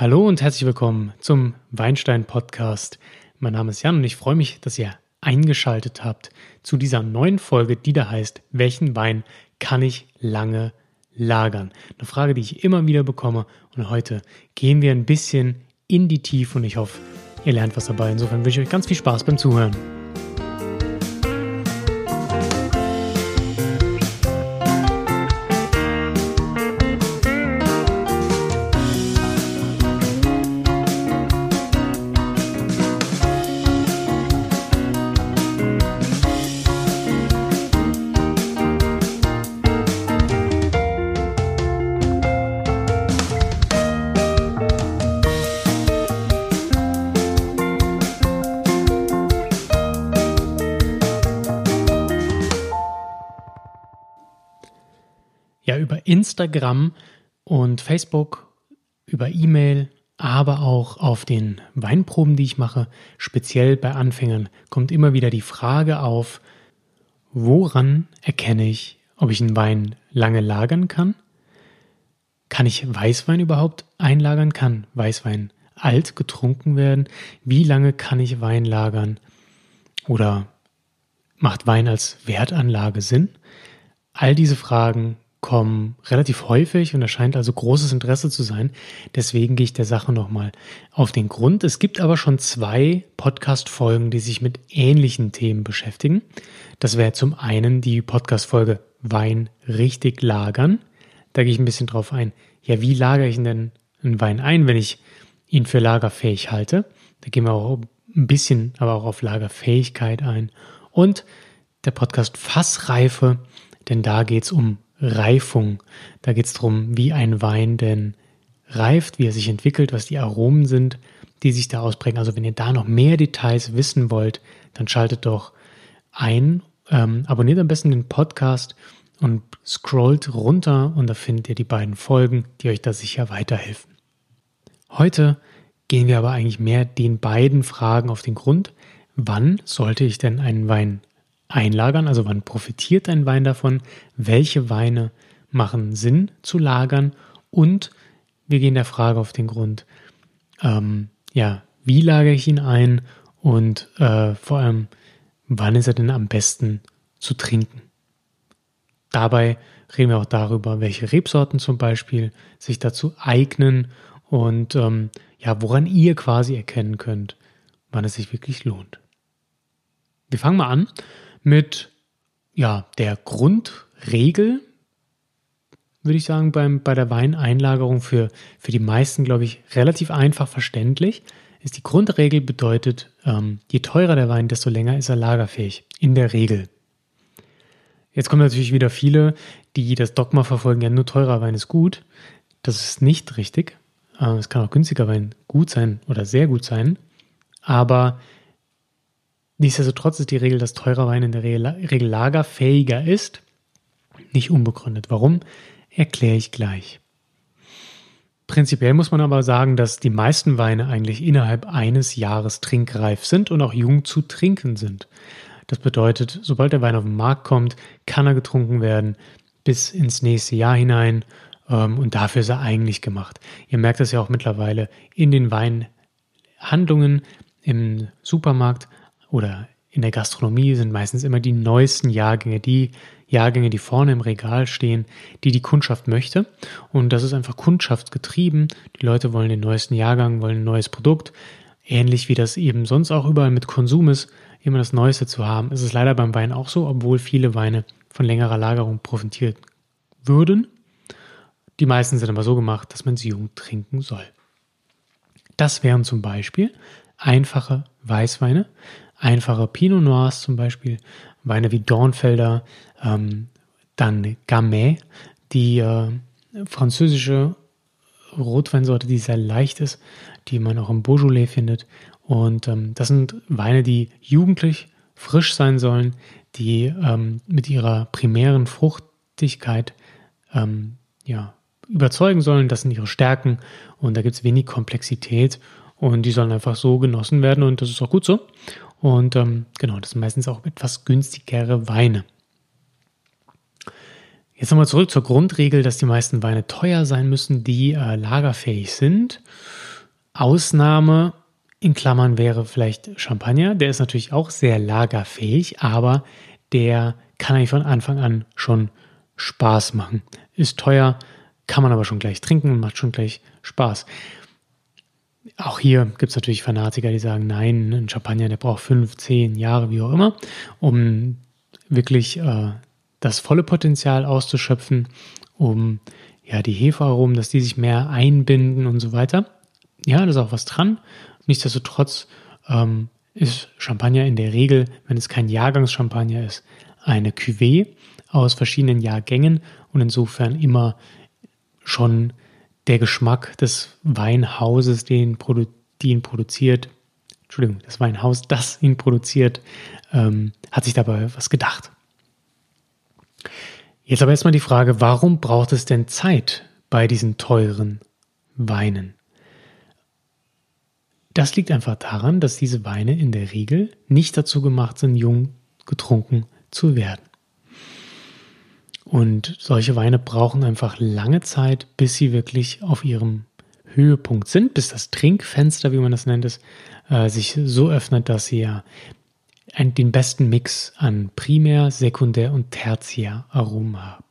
Hallo und herzlich willkommen zum Weinstein Podcast. Mein Name ist Jan und ich freue mich, dass ihr eingeschaltet habt zu dieser neuen Folge, die da heißt, welchen Wein kann ich lange lagern? Eine Frage, die ich immer wieder bekomme und heute gehen wir ein bisschen in die Tiefe und ich hoffe, ihr lernt was dabei. Insofern wünsche ich euch ganz viel Spaß beim Zuhören. Ja über Instagram und Facebook, über E-Mail, aber auch auf den Weinproben, die ich mache, speziell bei Anfängern, kommt immer wieder die Frage auf, woran erkenne ich, ob ich einen Wein lange lagern kann? Kann ich Weißwein überhaupt einlagern? Kann Weißwein alt getrunken werden? Wie lange kann ich Wein lagern? Oder macht Wein als Wertanlage Sinn? All diese Fragen kommen relativ häufig und da scheint also großes Interesse zu sein. Deswegen gehe ich der Sache nochmal auf den Grund. Es gibt aber schon zwei Podcast-Folgen, die sich mit ähnlichen Themen beschäftigen. Das wäre zum einen die Podcast-Folge Wein richtig lagern. Da gehe ich ein bisschen drauf ein. Ja, wie lagere ich denn einen Wein ein, wenn ich ihn für lagerfähig halte? Da gehen wir auch ein bisschen, aber auch auf Lagerfähigkeit ein. Und der Podcast Fassreife, denn da geht es um Reifung. Da geht es darum, wie ein Wein denn reift, wie er sich entwickelt, was die Aromen sind, die sich da ausprägen. Also wenn ihr da noch mehr Details wissen wollt, dann schaltet doch ein, ähm, abonniert am besten den Podcast und scrollt runter und da findet ihr die beiden Folgen, die euch da sicher weiterhelfen. Heute gehen wir aber eigentlich mehr den beiden Fragen auf den Grund. Wann sollte ich denn einen Wein einlagern? Also wann profitiert ein Wein davon? Welche Weine machen Sinn zu lagern? Und wir gehen der Frage auf den Grund, ähm, ja, wie lagere ich ihn ein? Und äh, vor allem, wann ist er denn am besten zu trinken? Dabei reden wir auch darüber, welche Rebsorten zum Beispiel sich dazu eignen und ähm, ja, woran ihr quasi erkennen könnt, wann es sich wirklich lohnt. Wir fangen mal an mit ja, der Grundregel, würde ich sagen, beim, bei der Weineinlagerung für, für die meisten, glaube ich, relativ einfach verständlich, ist die Grundregel bedeutet, ähm, je teurer der Wein, desto länger ist er lagerfähig. In der Regel. Jetzt kommen natürlich wieder viele, die das Dogma verfolgen, ja, nur teurer Wein ist gut. Das ist nicht richtig. Äh, es kann auch günstiger Wein gut sein oder sehr gut sein. Aber Nichtsdestotrotz ist die Regel, dass teurer Wein in der Regel lagerfähiger ist, nicht unbegründet. Warum? Erkläre ich gleich. Prinzipiell muss man aber sagen, dass die meisten Weine eigentlich innerhalb eines Jahres trinkreif sind und auch jung zu trinken sind. Das bedeutet, sobald der Wein auf den Markt kommt, kann er getrunken werden bis ins nächste Jahr hinein ähm, und dafür ist er eigentlich gemacht. Ihr merkt das ja auch mittlerweile in den Weinhandlungen im Supermarkt oder in der Gastronomie sind meistens immer die neuesten Jahrgänge, die Jahrgänge, die vorne im Regal stehen, die die Kundschaft möchte. Und das ist einfach kundschaftsgetrieben. Die Leute wollen den neuesten Jahrgang, wollen ein neues Produkt. Ähnlich wie das eben sonst auch überall mit Konsum ist, immer das Neueste zu haben. Es ist leider beim Wein auch so, obwohl viele Weine von längerer Lagerung profitieren würden. Die meisten sind aber so gemacht, dass man sie jung trinken soll. Das wären zum Beispiel einfache Weißweine, einfache Pinot Noirs zum Beispiel, Weine wie Dornfelder, ähm, dann Gamay, die äh, französische Rotweinsorte, die sehr leicht ist, die man auch im Beaujolais findet. Und ähm, das sind Weine, die jugendlich, frisch sein sollen, die ähm, mit ihrer primären Fruchtigkeit ähm, ja, überzeugen sollen. Das sind ihre Stärken und da gibt es wenig Komplexität und die sollen einfach so genossen werden und das ist auch gut so. Und ähm, genau, das sind meistens auch etwas günstigere Weine. Jetzt nochmal zurück zur Grundregel, dass die meisten Weine teuer sein müssen, die äh, lagerfähig sind. Ausnahme in Klammern wäre vielleicht Champagner. Der ist natürlich auch sehr lagerfähig, aber der kann eigentlich von Anfang an schon Spaß machen. Ist teuer, kann man aber schon gleich trinken und macht schon gleich Spaß. Auch hier gibt es natürlich Fanatiker, die sagen, nein, ein Champagner, der braucht fünf, zehn Jahre, wie auch immer, um wirklich äh, das volle Potenzial auszuschöpfen, um ja die Hefearomen, dass die sich mehr einbinden und so weiter. Ja, da ist auch was dran. Nichtsdestotrotz ähm, ist Champagner in der Regel, wenn es kein Jahrgangschampagner ist, eine Cuvée aus verschiedenen Jahrgängen und insofern immer schon der Geschmack des Weinhauses, den produ die ihn produziert, Entschuldigung, das Weinhaus, das ihn produziert, ähm, hat sich dabei was gedacht. Jetzt aber erstmal die Frage, warum braucht es denn Zeit bei diesen teuren Weinen? Das liegt einfach daran, dass diese Weine in der Regel nicht dazu gemacht sind, jung getrunken zu werden. Und solche Weine brauchen einfach lange Zeit, bis sie wirklich auf ihrem Höhepunkt sind, bis das Trinkfenster, wie man das nennt, ist, äh, sich so öffnet, dass sie ja ein, den besten Mix an Primär-, Sekundär- und Tertiäraromen haben.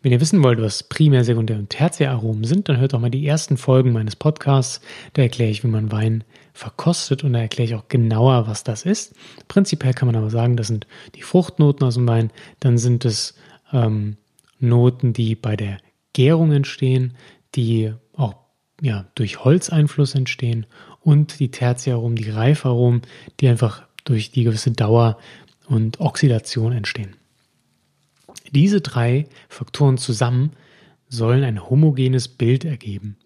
Wenn ihr wissen wollt, was Primär-, Sekundär- und Tertiäraromen sind, dann hört doch mal die ersten Folgen meines Podcasts. Da erkläre ich, wie man Wein verkostet und da erkläre ich auch genauer, was das ist. Prinzipiell kann man aber sagen, das sind die Fruchtnoten aus dem Wein, dann sind es ähm, Noten, die bei der Gärung entstehen, die auch ja, durch Holzeinfluss entstehen und die Tertiaromen, die Reifaromen, die einfach durch die gewisse Dauer und Oxidation entstehen. Diese drei Faktoren zusammen sollen ein homogenes Bild ergeben.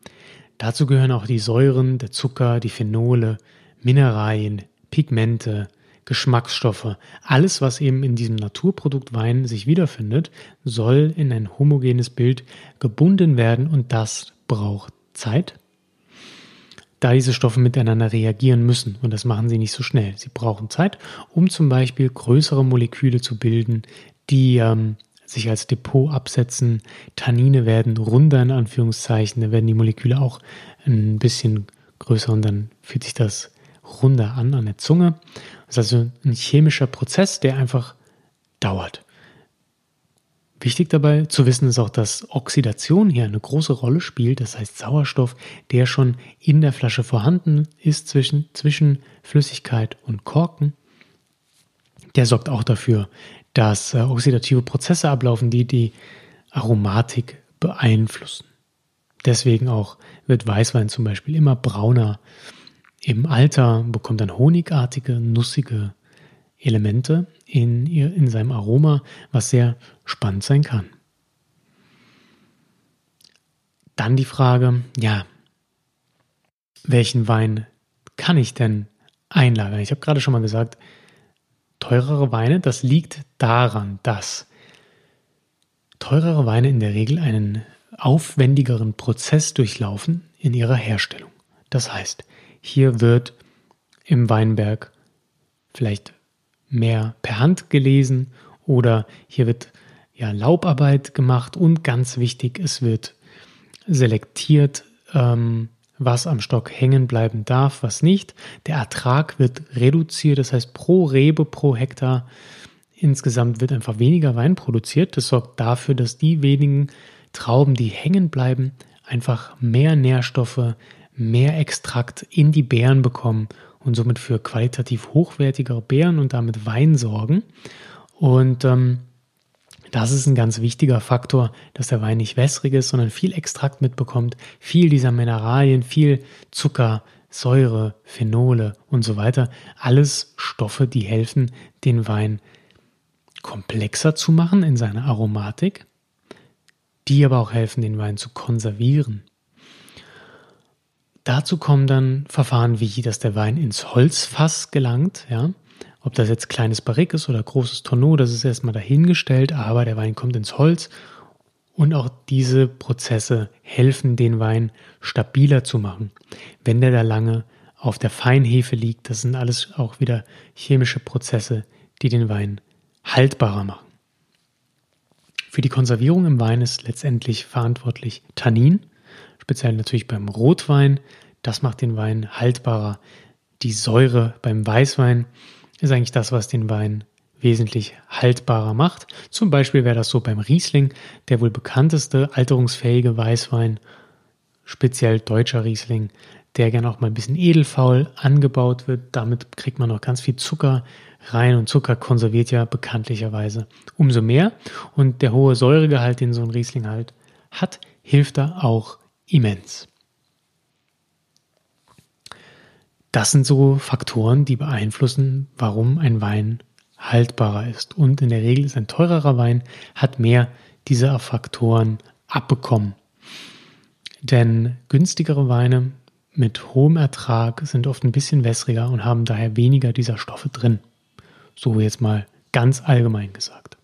Dazu gehören auch die Säuren, der Zucker, die Phenole, Mineralien, Pigmente, Geschmacksstoffe, alles, was eben in diesem Naturprodukt Wein sich wiederfindet, soll in ein homogenes Bild gebunden werden und das braucht Zeit, da diese Stoffe miteinander reagieren müssen und das machen sie nicht so schnell. Sie brauchen Zeit, um zum Beispiel größere Moleküle zu bilden, die ähm, sich als Depot absetzen. Tannine werden runder in Anführungszeichen, da werden die Moleküle auch ein bisschen größer und dann fühlt sich das runder an an der Zunge. Das ist also ein chemischer Prozess, der einfach dauert. Wichtig dabei zu wissen ist auch, dass Oxidation hier eine große Rolle spielt, das heißt Sauerstoff, der schon in der Flasche vorhanden ist zwischen, zwischen Flüssigkeit und Korken. Der sorgt auch dafür, dass äh, oxidative Prozesse ablaufen, die die Aromatik beeinflussen. Deswegen auch wird Weißwein zum Beispiel immer brauner im Alter bekommt dann honigartige, nussige Elemente in, in seinem Aroma, was sehr spannend sein kann. Dann die Frage, ja, welchen Wein kann ich denn einlagern? Ich habe gerade schon mal gesagt, teurere Weine, das liegt daran, dass teurere Weine in der Regel einen aufwendigeren Prozess durchlaufen in ihrer Herstellung. Das heißt, hier wird im Weinberg vielleicht mehr per Hand gelesen oder hier wird ja Laubarbeit gemacht und ganz wichtig, es wird selektiert, ähm, was am Stock hängen bleiben darf, was nicht. Der Ertrag wird reduziert, das heißt pro Rebe, pro Hektar insgesamt wird einfach weniger Wein produziert. Das sorgt dafür, dass die wenigen Trauben, die hängen bleiben, einfach mehr Nährstoffe, mehr Extrakt in die Beeren bekommen und somit für qualitativ hochwertigere Beeren und damit Wein sorgen. Und ähm, das ist ein ganz wichtiger Faktor, dass der Wein nicht wässrig ist, sondern viel Extrakt mitbekommt, viel dieser Mineralien, viel Zucker, Säure, Phenole und so weiter. Alles Stoffe, die helfen, den Wein komplexer zu machen in seiner Aromatik, die aber auch helfen, den Wein zu konservieren. Dazu kommen dann Verfahren wie, dass der Wein ins Holzfass gelangt, ja. Ob das jetzt kleines Barrique ist oder großes Tonneau, das ist erstmal dahingestellt, aber der Wein kommt ins Holz und auch diese Prozesse helfen, den Wein stabiler zu machen. Wenn der da lange auf der Feinhefe liegt, das sind alles auch wieder chemische Prozesse, die den Wein haltbarer machen. Für die Konservierung im Wein ist letztendlich verantwortlich Tannin, speziell natürlich beim Rotwein, Das macht den Wein haltbarer. Die Säure beim Weißwein ist eigentlich das, was den Wein wesentlich haltbarer macht. Zum Beispiel wäre das so beim Riesling, der wohl bekannteste alterungsfähige Weißwein, speziell deutscher Riesling, der gern auch mal ein bisschen edelfaul angebaut wird. Damit kriegt man noch ganz viel Zucker rein und Zucker konserviert ja bekanntlicherweise umso mehr. Und der hohe Säuregehalt, den so ein Riesling halt hat, hilft da auch immens. Das sind so Faktoren, die beeinflussen, warum ein Wein haltbarer ist. Und in der Regel ist ein teurerer Wein, hat mehr dieser Faktoren abbekommen. Denn günstigere Weine mit hohem Ertrag sind oft ein bisschen wässriger und haben daher weniger dieser Stoffe drin. So jetzt mal ganz allgemein gesagt.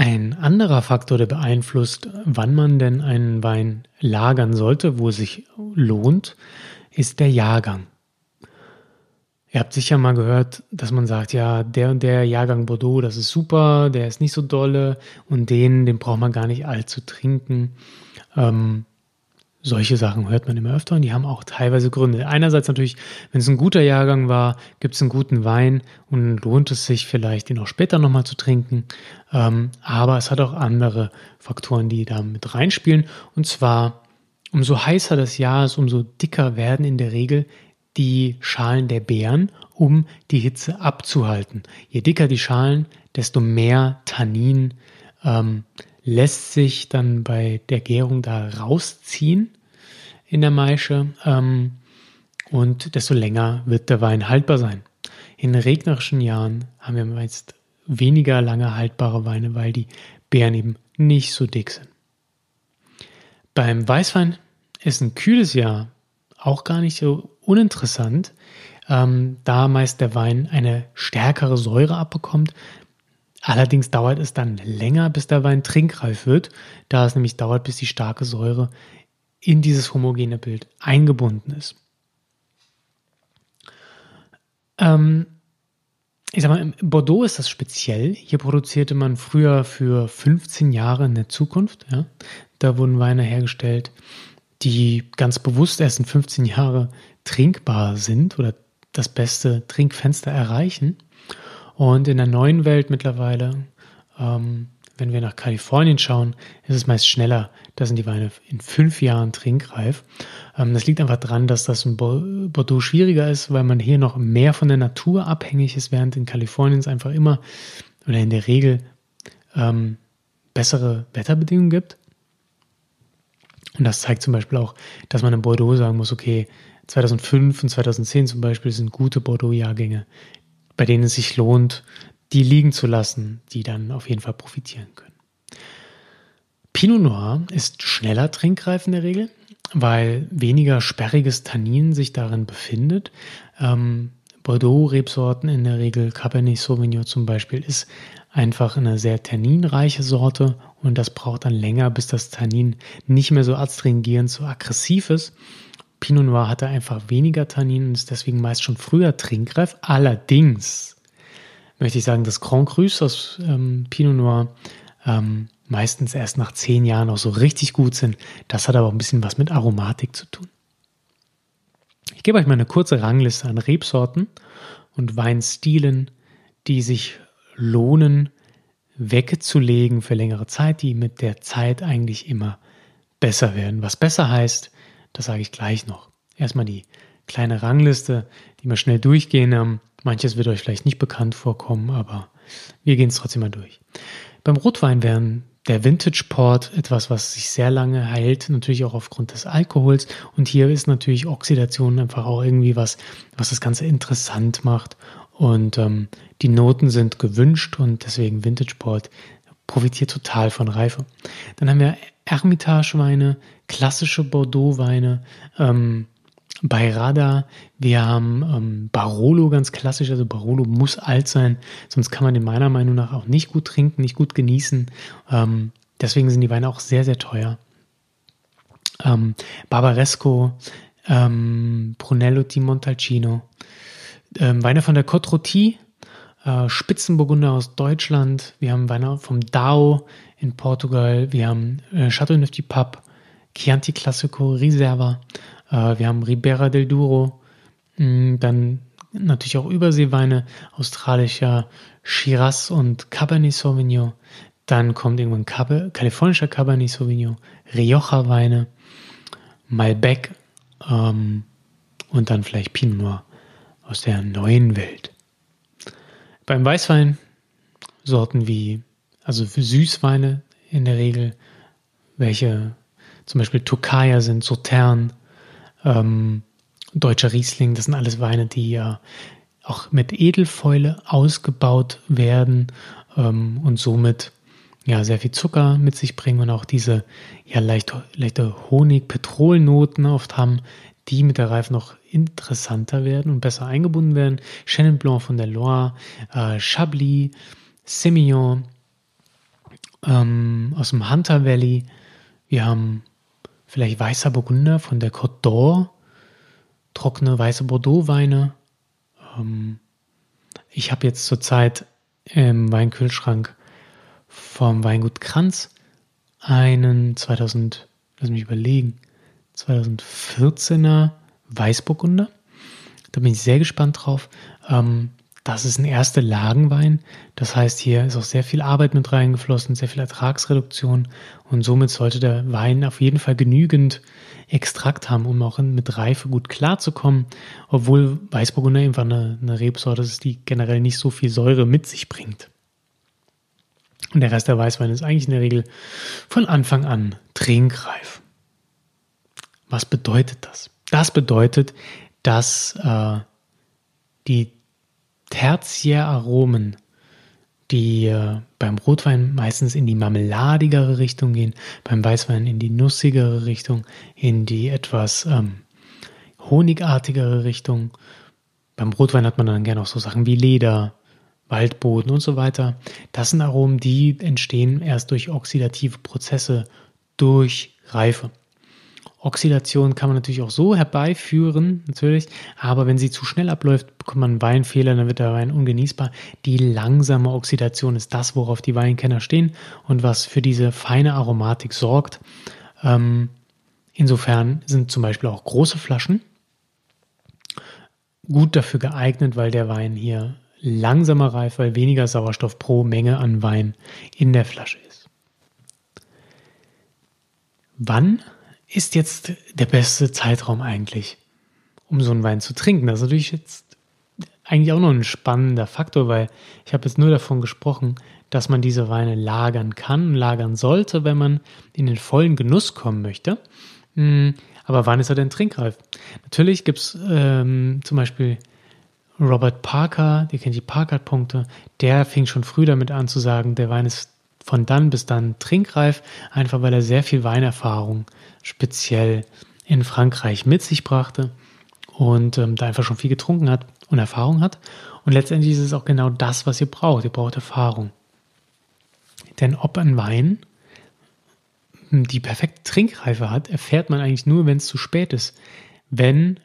Ein anderer Faktor, der beeinflusst, wann man denn einen Wein lagern sollte, wo es sich lohnt, ist der Jahrgang. Ihr habt sicher mal gehört, dass man sagt, ja, der und der Jahrgang Bordeaux, das ist super, der ist nicht so dolle und den, den braucht man gar nicht allzu trinken. Ähm, solche Sachen hört man immer öfter und die haben auch teilweise Gründe. Einerseits natürlich, wenn es ein guter Jahrgang war, gibt es einen guten Wein und lohnt es sich vielleicht, den auch später nochmal zu trinken. Ähm, aber es hat auch andere Faktoren, die da mit reinspielen. Und zwar, umso heißer das Jahr ist, umso dicker werden in der Regel die Schalen der Beeren, um die Hitze abzuhalten. Je dicker die Schalen, desto mehr Tannin ähm, lässt sich dann bei der Gärung da rausziehen in der Maische ähm, und desto länger wird der Wein haltbar sein. In regnerischen Jahren haben wir meist weniger lange haltbare Weine, weil die Beeren eben nicht so dick sind. Beim Weißwein ist ein kühles Jahr auch gar nicht so uninteressant, ähm, da meist der Wein eine stärkere Säure abbekommt. Allerdings dauert es dann länger, bis der Wein trinkreif wird, da es nämlich dauert, bis die starke Säure in dieses homogene Bild eingebunden ist. Ähm, ich sag mal, in Bordeaux ist das speziell. Hier produzierte man früher für 15 Jahre in der Zukunft. Ja. Da wurden Weine hergestellt, die ganz bewusst erst in 15 Jahre trinkbar sind oder das beste Trinkfenster erreichen. Und in der neuen Welt mittlerweile, ähm, wenn wir nach Kalifornien schauen, ist es meist schneller. Da sind die Weine in fünf Jahren trinkreif. Ähm, das liegt einfach daran, dass das in Bordeaux schwieriger ist, weil man hier noch mehr von der Natur abhängig ist, während in Kalifornien es einfach immer oder in der Regel ähm, bessere Wetterbedingungen gibt. Und das zeigt zum Beispiel auch, dass man in Bordeaux sagen muss, okay, 2005 und 2010 zum Beispiel sind gute Bordeaux-Jahrgänge, bei denen es sich lohnt, die liegen zu lassen, die dann auf jeden Fall profitieren können. Pinot Noir ist schneller trinkreif in der Regel, weil weniger sperriges Tannin sich darin befindet. Ähm, Bordeaux-Rebsorten in der Regel, Cabernet Sauvignon zum Beispiel, ist einfach eine sehr tanninreiche Sorte und das braucht dann länger, bis das Tannin nicht mehr so astringierend, so aggressiv ist. Pinot Noir hatte einfach weniger Tannin und ist deswegen meist schon früher trinkreif. Allerdings möchte ich sagen, dass Grand Crus aus ähm, Pinot Noir ähm, meistens erst nach zehn Jahren auch so richtig gut sind. Das hat aber auch ein bisschen was mit Aromatik zu tun. Ich gebe euch mal eine kurze Rangliste an Rebsorten und Weinstilen, die sich lohnen, wegzulegen für längere Zeit, die mit der Zeit eigentlich immer besser werden. Was besser heißt, das sage ich gleich noch. Erstmal die kleine Rangliste, die wir schnell durchgehen. Manches wird euch vielleicht nicht bekannt vorkommen, aber wir gehen es trotzdem mal durch. Beim Rotwein wären der Vintage Port etwas, was sich sehr lange hält, natürlich auch aufgrund des Alkohols. Und hier ist natürlich Oxidation einfach auch irgendwie was, was das Ganze interessant macht. Und ähm, die Noten sind gewünscht und deswegen Vintage Port profitiert total von Reife. Dann haben wir Ermitage-Weine, klassische Bordeaux-Weine, ähm, Bayrada, wir haben ähm, Barolo ganz klassisch, also Barolo muss alt sein, sonst kann man den meiner Meinung nach auch nicht gut trinken, nicht gut genießen. Ähm, deswegen sind die Weine auch sehr, sehr teuer. Ähm, Barbaresco, ähm, Brunello di Montalcino, ähm, Weine von der Côte äh, Spitzenburgunder aus Deutschland, wir haben Weine vom Dao in Portugal, wir haben äh, Chateau Neuf du Pape, Chianti Classico Reserva, wir haben Ribera del Duro, mm, dann natürlich auch Überseeweine, australischer Shiraz und Cabernet Sauvignon. Dann kommt irgendwann Cab kalifornischer Cabernet Sauvignon, Rioja Weine, Malbec ähm, und dann vielleicht Pinot Noir aus der neuen Welt. Beim Weißwein Sorten wie, also für Süßweine in der Regel, welche zum Beispiel Tokaja sind, Sautern, ähm, deutscher Riesling, das sind alles Weine, die ja auch mit Edelfäule ausgebaut werden ähm, und somit ja sehr viel Zucker mit sich bringen und auch diese ja leicht, leichte Honig-Petrolnoten oft haben, die mit der Reife noch interessanter werden und besser eingebunden werden. Chenin Blanc von der Loire, äh, Chablis, Semillon ähm, aus dem Hunter Valley. Wir haben vielleicht weißer Burgunder von der Côte d'Or, trockene weiße Bordeaux-Weine. Ähm, ich habe jetzt zurzeit im Weinkühlschrank vom Weingut Kranz einen 2000, lass mich überlegen, 2014er Weißburgunder. Da bin ich sehr gespannt drauf. Ähm, das ist ein erster Lagenwein. Das heißt, hier ist auch sehr viel Arbeit mit reingeflossen, sehr viel Ertragsreduktion und somit sollte der Wein auf jeden Fall genügend Extrakt haben, um auch mit Reife gut klarzukommen, obwohl Weißburgunder einfach eine, eine Rebsorte ist, die generell nicht so viel Säure mit sich bringt. Und der Rest der Weißwein ist eigentlich in der Regel von Anfang an trinkreif. Was bedeutet das? Das bedeutet, dass äh, die Tertiäraromen, die äh, beim Rotwein meistens in die marmeladigere Richtung gehen, beim Weißwein in die nussigere Richtung, in die etwas ähm, honigartigere Richtung. Beim Rotwein hat man dann gerne auch so Sachen wie Leder, Waldboden und so weiter. Das sind Aromen, die entstehen erst durch oxidative Prozesse, durch Reife. Oxidation kann man natürlich auch so herbeiführen, natürlich, aber wenn sie zu schnell abläuft, bekommt man einen Weinfehler, dann wird der Wein ungenießbar. Die langsame Oxidation ist das, worauf die Weinkenner stehen und was für diese feine Aromatik sorgt. Ähm, insofern sind zum Beispiel auch große Flaschen gut dafür geeignet, weil der Wein hier langsamer reift, weil weniger Sauerstoff pro Menge an Wein in der Flasche ist. Wann ist jetzt der beste Zeitraum eigentlich, um so einen Wein zu trinken? Das ist natürlich jetzt eigentlich auch noch ein spannender Faktor, weil ich habe jetzt nur davon gesprochen, dass man diese Weine lagern kann, lagern sollte, wenn man in den vollen Genuss kommen möchte. Hm, aber wann ist er denn trinkreif? Natürlich gibt es ähm, zum Beispiel Robert Parker, der kennt die Parker-Punkte, der fing schon früh damit an zu sagen, der Wein ist von dann bis dann trinkreif, einfach weil er sehr viel Weinerfahrung speziell in Frankreich mit sich brachte und ähm, da einfach schon viel getrunken hat und Erfahrung hat. Und letztendlich ist es auch genau das, was ihr braucht. Ihr braucht Erfahrung. Denn ob ein Wein die perfekte Trinkreife hat, erfährt man eigentlich nur, wenn es zu spät ist. Wenn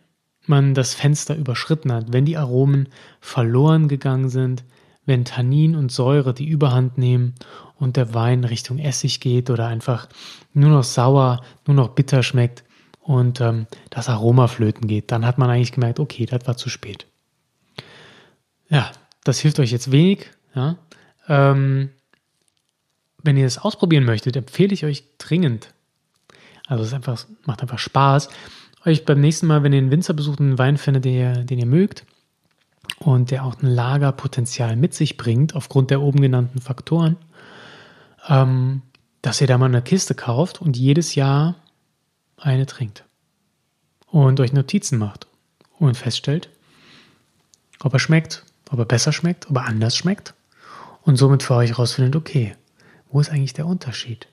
man das Fenster überschritten hat, wenn die Aromen verloren gegangen sind, wenn Tannin und Säure die Überhand nehmen und der Wein Richtung Essig geht oder einfach nur noch sauer, nur noch bitter schmeckt und ähm, das Aroma flöten geht, dann hat man eigentlich gemerkt, okay, das war zu spät. Ja, das hilft euch jetzt wenig. Ja? Ähm, wenn ihr das ausprobieren möchtet, empfehle ich euch dringend. Also es einfach, macht einfach Spaß, euch beim nächsten Mal, wenn ihr einen Winzer besucht, einen Wein findet, den ihr, den ihr mögt, und der auch ein Lagerpotenzial mit sich bringt, aufgrund der oben genannten Faktoren, ähm, dass ihr da mal eine Kiste kauft und jedes Jahr eine trinkt. Und euch Notizen macht und feststellt, ob er schmeckt, ob er besser schmeckt, ob er anders schmeckt und somit für euch herausfindet, okay, wo ist eigentlich der Unterschied?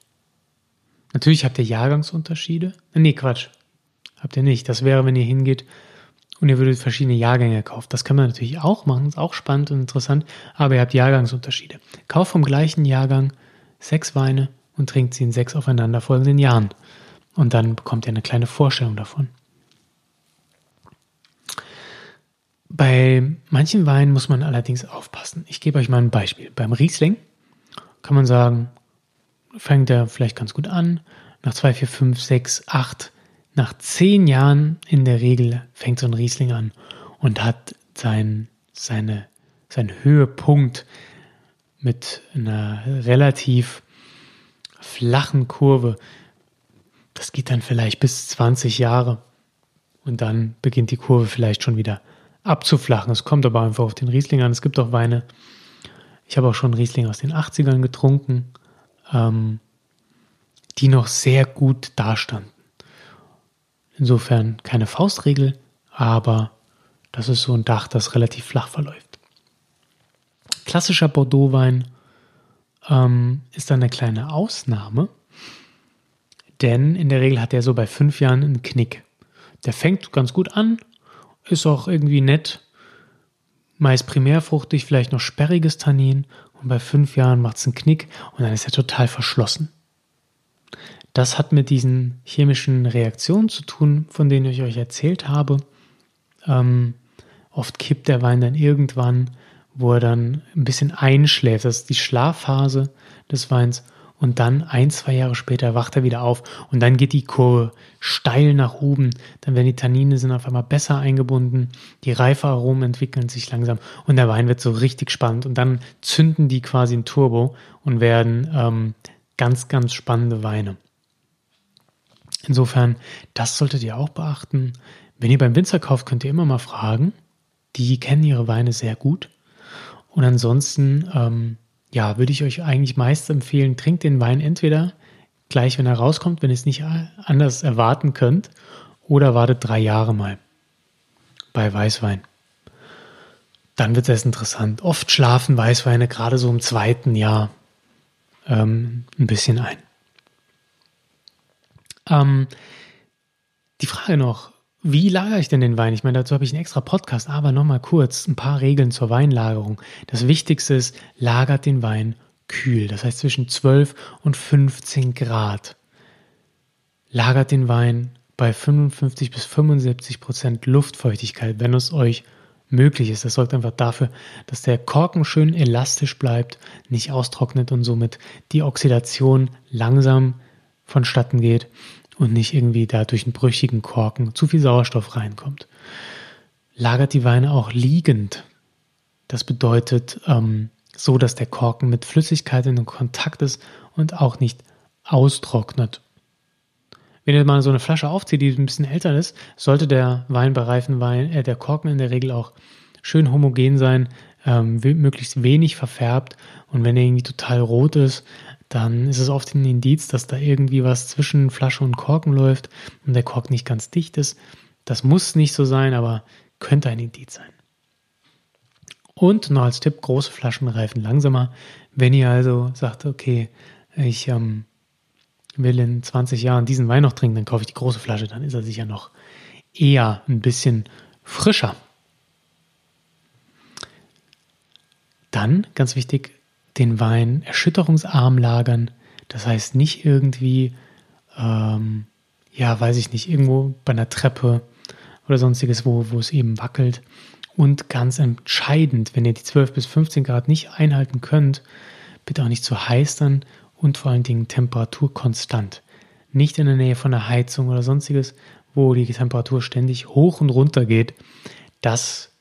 Natürlich habt ihr Jahrgangsunterschiede. Nee, Quatsch. Habt ihr nicht. Das wäre, wenn ihr hingeht und ihr würdet verschiedene Jahrgänge kaufen. Das kann man natürlich auch machen, ist auch spannend und interessant, aber ihr habt Jahrgangsunterschiede. Kauft vom gleichen Jahrgang sechs Weine und trinkt sie in sechs aufeinanderfolgenden Jahren. Und dann bekommt ihr eine kleine Vorstellung davon. Bei manchen Weinen muss man allerdings aufpassen. Ich gebe euch mal ein Beispiel. Beim Riesling kann man sagen, fängt er vielleicht ganz gut an, nach zwei, vier, fünf, sechs, acht, nach zehn Jahren in der Regel fängt so ein Riesling an und hat sein, seine, seinen Höhepunkt mit einer relativ flachen Kurve. Das geht dann vielleicht bis 20 Jahre und dann beginnt die Kurve vielleicht schon wieder abzuflachen. Es kommt aber einfach auf den Riesling an. Es gibt auch Weine. Ich habe auch schon Riesling aus den 80ern getrunken, ähm, die noch sehr gut dastanden. Insofern keine Faustregel, aber das ist so ein Dach, das relativ flach verläuft. Klassischer Bordeaux-Wein ähm, ist dann eine kleine Ausnahme, denn in der Regel hat er so bei fünf Jahren einen Knick. Der fängt ganz gut an, ist auch irgendwie nett, meist primärfruchtig, vielleicht noch sperriges Tannin und bei fünf Jahren macht es einen Knick und dann ist er total verschlossen. Das hat mit diesen chemischen Reaktionen zu tun, von denen ich euch erzählt habe. Ähm, oft kippt der Wein dann irgendwann, wo er dann ein bisschen einschläft. Das ist die Schlafphase des Weins. Und dann ein, zwei Jahre später wacht er wieder auf und dann geht die Kurve steil nach oben. Dann werden die Tannine sind auf einmal besser eingebunden, die Reifearomen entwickeln sich langsam und der Wein wird so richtig spannend. Und dann zünden die quasi ein Turbo und werden ähm, ganz, ganz spannende Weine. Insofern, das solltet ihr auch beachten. Wenn ihr beim Winzer kauft, könnt ihr immer mal fragen. Die kennen ihre Weine sehr gut. Und ansonsten, ähm, ja, würde ich euch eigentlich meist empfehlen, trinkt den Wein entweder gleich, wenn er rauskommt, wenn ihr es nicht anders erwarten könnt, oder wartet drei Jahre mal bei Weißwein. Dann wird es erst interessant. Oft schlafen Weißweine gerade so im zweiten Jahr ähm, ein bisschen ein. Ähm, die Frage noch, wie lagere ich denn den Wein? Ich meine, dazu habe ich einen extra Podcast, aber nochmal kurz ein paar Regeln zur Weinlagerung. Das Wichtigste ist, lagert den Wein kühl, das heißt zwischen 12 und 15 Grad. Lagert den Wein bei 55 bis 75 Prozent Luftfeuchtigkeit, wenn es euch möglich ist. Das sorgt einfach dafür, dass der Korken schön elastisch bleibt, nicht austrocknet und somit die Oxidation langsam vonstatten geht und nicht irgendwie da durch einen brüchigen Korken zu viel Sauerstoff reinkommt. Lagert die Weine auch liegend. Das bedeutet ähm, so, dass der Korken mit Flüssigkeit in Kontakt ist und auch nicht austrocknet. Wenn ihr mal so eine Flasche aufzieht, die ein bisschen älter ist, sollte der Wein bei reifen Wein, äh, der Korken in der Regel auch schön homogen sein, ähm, möglichst wenig verfärbt. Und wenn er irgendwie total rot ist, dann ist es oft ein Indiz, dass da irgendwie was zwischen Flasche und Korken läuft und der Kork nicht ganz dicht ist. Das muss nicht so sein, aber könnte ein Indiz sein. Und noch als Tipp, große Flaschen reifen langsamer. Wenn ihr also sagt, okay, ich ähm, will in 20 Jahren diesen Wein noch trinken, dann kaufe ich die große Flasche, dann ist er sicher noch eher ein bisschen frischer. Dann, ganz wichtig, den Wein erschütterungsarm lagern. Das heißt nicht irgendwie, ähm, ja, weiß ich nicht, irgendwo bei einer Treppe oder sonstiges, wo, wo es eben wackelt. Und ganz entscheidend, wenn ihr die 12 bis 15 Grad nicht einhalten könnt, bitte auch nicht zu heiß dann und vor allen Dingen Temperatur konstant. Nicht in der Nähe von der Heizung oder sonstiges, wo die Temperatur ständig hoch und runter geht. Das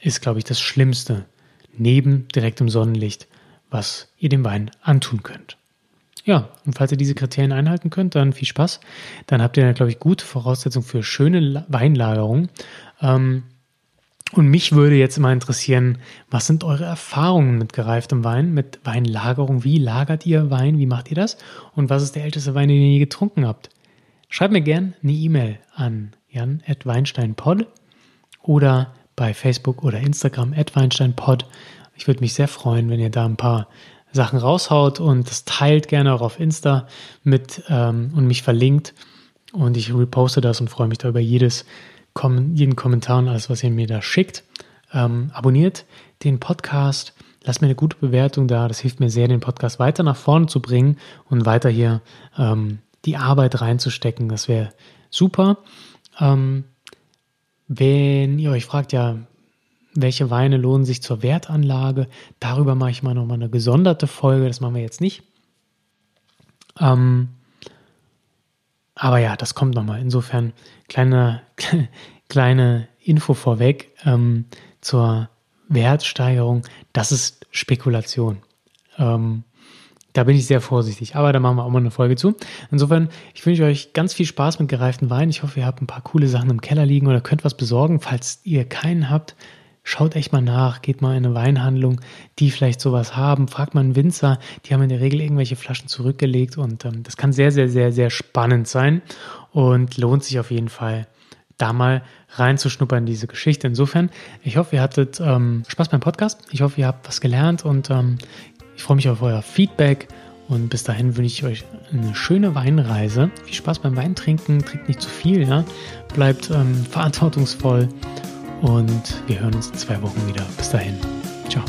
ist, glaube ich, das Schlimmste. Neben direktem Sonnenlicht was ihr dem Wein antun könnt. Ja, und falls ihr diese Kriterien einhalten könnt, dann viel Spaß. Dann habt ihr, glaube ich, gute Voraussetzungen für schöne Weinlagerung. Ähm, und mich würde jetzt mal interessieren, was sind eure Erfahrungen mit gereiftem Wein, mit Weinlagerung? Wie lagert ihr Wein? Wie macht ihr das? Und was ist der älteste Wein, den ihr je getrunken habt? Schreibt mir gerne eine E-Mail an jan.weinsteinpod oder bei Facebook oder Instagram at weinsteinpod. Ich würde mich sehr freuen, wenn ihr da ein paar Sachen raushaut und das teilt gerne auch auf Insta mit ähm, und mich verlinkt. Und ich reposte das und freue mich da über jedes, jeden Kommentar und alles, was ihr mir da schickt. Ähm, abonniert den Podcast, lasst mir eine gute Bewertung da. Das hilft mir sehr, den Podcast weiter nach vorne zu bringen und weiter hier ähm, die Arbeit reinzustecken. Das wäre super. Ähm, wenn ihr euch fragt, ja, welche Weine lohnen sich zur Wertanlage. Darüber mache ich mal nochmal eine gesonderte Folge, das machen wir jetzt nicht. Ähm, Aber ja, das kommt nochmal. Insofern kleine, kleine Info vorweg ähm, zur Wertsteigerung. Das ist Spekulation. Ähm, da bin ich sehr vorsichtig, aber da machen wir auch mal eine Folge zu. Insofern, ich wünsche euch ganz viel Spaß mit gereiften Wein. Ich hoffe, ihr habt ein paar coole Sachen im Keller liegen oder könnt was besorgen. Falls ihr keinen habt, schaut echt mal nach, geht mal in eine Weinhandlung, die vielleicht sowas haben. Fragt mal einen Winzer, die haben in der Regel irgendwelche Flaschen zurückgelegt und ähm, das kann sehr, sehr, sehr, sehr spannend sein und lohnt sich auf jeden Fall da mal reinzuschnuppern in diese Geschichte. Insofern, ich hoffe, ihr hattet ähm, Spaß beim Podcast. Ich hoffe, ihr habt was gelernt und ähm, ich freue mich auf euer Feedback und bis dahin wünsche ich euch eine schöne Weinreise. Viel Spaß beim Weintrinken, trinkt nicht zu viel, ja? bleibt ähm, verantwortungsvoll und wir hören uns in zwei Wochen wieder. Bis dahin. Ciao.